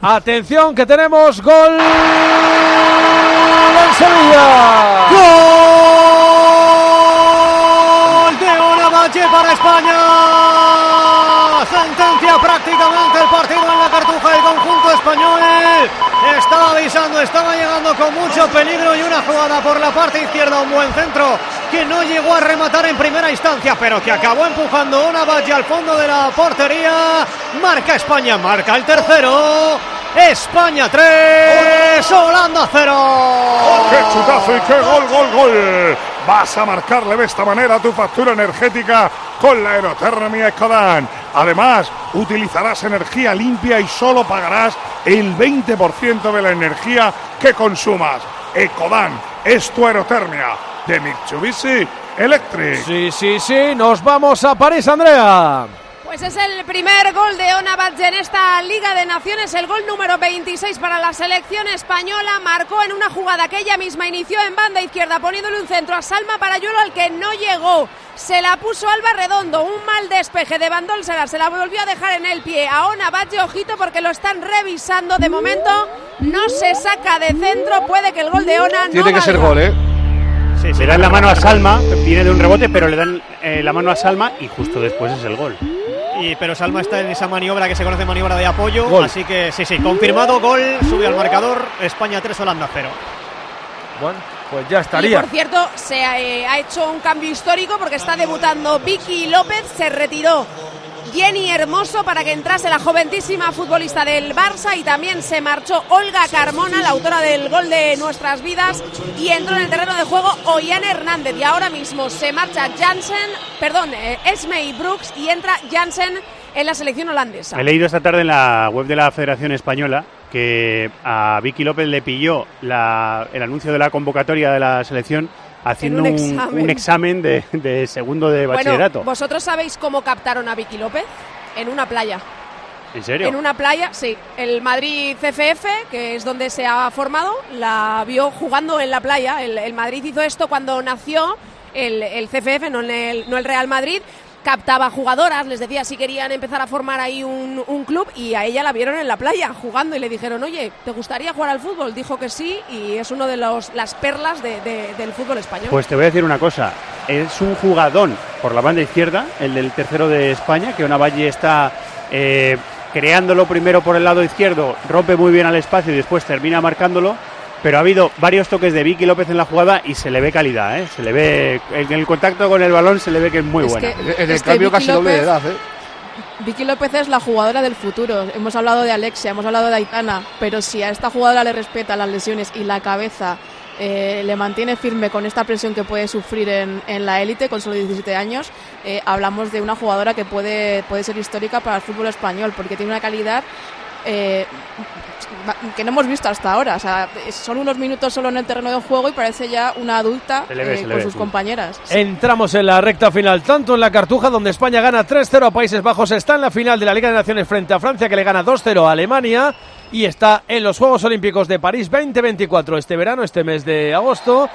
Atención que tenemos gol en Sevilla. Gol de Onavalle para España. Sentencia prácticamente el partido en la cartuja del conjunto español. Estaba avisando, estaba llegando con mucho peligro y una jugada por la parte izquierda, un buen centro que no llegó a rematar en primera instancia, pero que acabó empujando una valla al fondo de la portería. Marca España, marca el tercero. España 3, Holanda 0. ¡Qué chutazo y qué gol, gol, gol! Vas a marcarle de esta manera tu factura energética con la aerotermia Ecodan. Además, utilizarás energía limpia y solo pagarás el 20% de la energía que consumas. Ecodan es tu aerotermia de Mitsubishi Electric. Sí, sí, sí, nos vamos a París, Andrea. Pues es el primer gol de Ona en esta Liga de Naciones, el gol número 26 para la selección española. Marcó en una jugada que ella misma inició en banda izquierda, poniéndole un centro a Salma Parayuelo al que no llegó. Se la puso Alba Redondo, un mal despeje de Bandolsera, se la volvió a dejar en el pie a Ona ojito porque lo están revisando. De momento no se saca de centro, puede que el gol de Ona no Tiene que ser gol, ¿eh? Sí, le dan la mano a Salma, viene de un rebote, pero le dan eh, la mano a Salma y justo después es el gol. Y, pero Salma está en esa maniobra que se conoce maniobra de apoyo. Gol. Así que sí, sí, confirmado gol. Sube al marcador. España 3, Holanda 0. Bueno, pues ya Y estaría. por cierto, se eh, ha hecho un cambio histórico porque está debutando Vicky López, se retiró Jenny Hermoso para que entrase la joventísima futbolista del Barça y también se marchó Olga Carmona, la autora del gol de nuestras vidas, y entró en el terreno de juego Ollane Hernández. Y ahora mismo se marcha Jansen, perdón, eh, Esmey Brooks y entra Jansen en la selección holandesa. He leído esta tarde en la web de la Federación Española que a Vicky López le pilló la- el anuncio de la convocatoria de la selección haciendo un examen. un examen de, de segundo de bachillerato. Bueno, ¿vosotros sabéis cómo captaron a Vicky López? En una playa. ¿En serio? En una playa, sí. El Madrid CFF, que es donde se ha formado, la vio jugando en la playa. El, el Madrid hizo esto cuando nació el, el CFF, no el, no el Real Madrid. Captaba jugadoras, les decía si querían empezar a formar ahí un, club y a ella la vieron en la playa jugando y le dijeron, oye, ¿te gustaría jugar al fútbol? Dijo que sí y es uno de los, las perlas de- de- del fútbol español. Pues te voy a decir una cosa. Es un jugadón por la banda izquierda, el del tercero de España, que Valle está eh, creándolo primero por el lado izquierdo, rompe muy bien al espacio y después termina marcándolo. Pero ha habido varios toques de Vicky López en la jugada y se le ve calidad, ¿eh? Se le ve, en el contacto con el balón se le ve que es muy Es buena. que- En el cambio casi doble de edad, ¿eh? Vicky López es la jugadora del futuro. Hemos hablado de Alexia, hemos hablado de Aitana, pero si a esta jugadora le respeta las lesiones y la cabeza eh, le mantiene firme con esta presión que puede sufrir en, en la élite con solo 17 años, eh, hablamos de una jugadora que puede, puede ser histórica para el fútbol español, porque tiene una calidad eh, que no hemos visto hasta ahora. O sea, son unos minutos solo en el terreno de juego y parece ya una adulta ve, eh, con ve, sus sí. compañeras. Entramos en la recta final, tanto en la Cartuja, donde España gana 3-0 a Países Bajos, está en la final de la Liga de Naciones frente a Francia, que le gana 2-0 a Alemania, y está en los Juegos Olímpicos de París 2024 este verano, este mes de agosto.